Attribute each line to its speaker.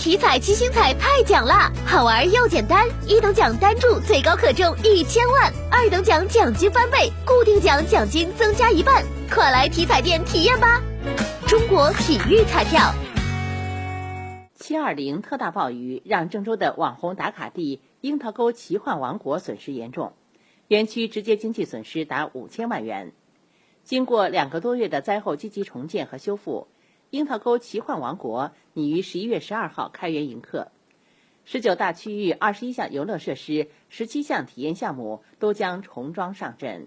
Speaker 1: 体彩七星彩太奖啦，好玩又简单，一等奖单注最高可中一千万，二等奖奖金翻倍，固定奖奖金增加一半，快来体彩店体验吧！中国体育彩票。
Speaker 2: 七二零特大暴雨让郑州的网红打卡地樱桃沟奇幻王国损失严重，园区直接经济损失达五千万元。经过两个多月的灾后积极重建和修复，樱桃沟奇幻王国拟于十一月十二号开园迎客。十九大区域二十一项游乐设施、十七项体验项目都将重装上阵。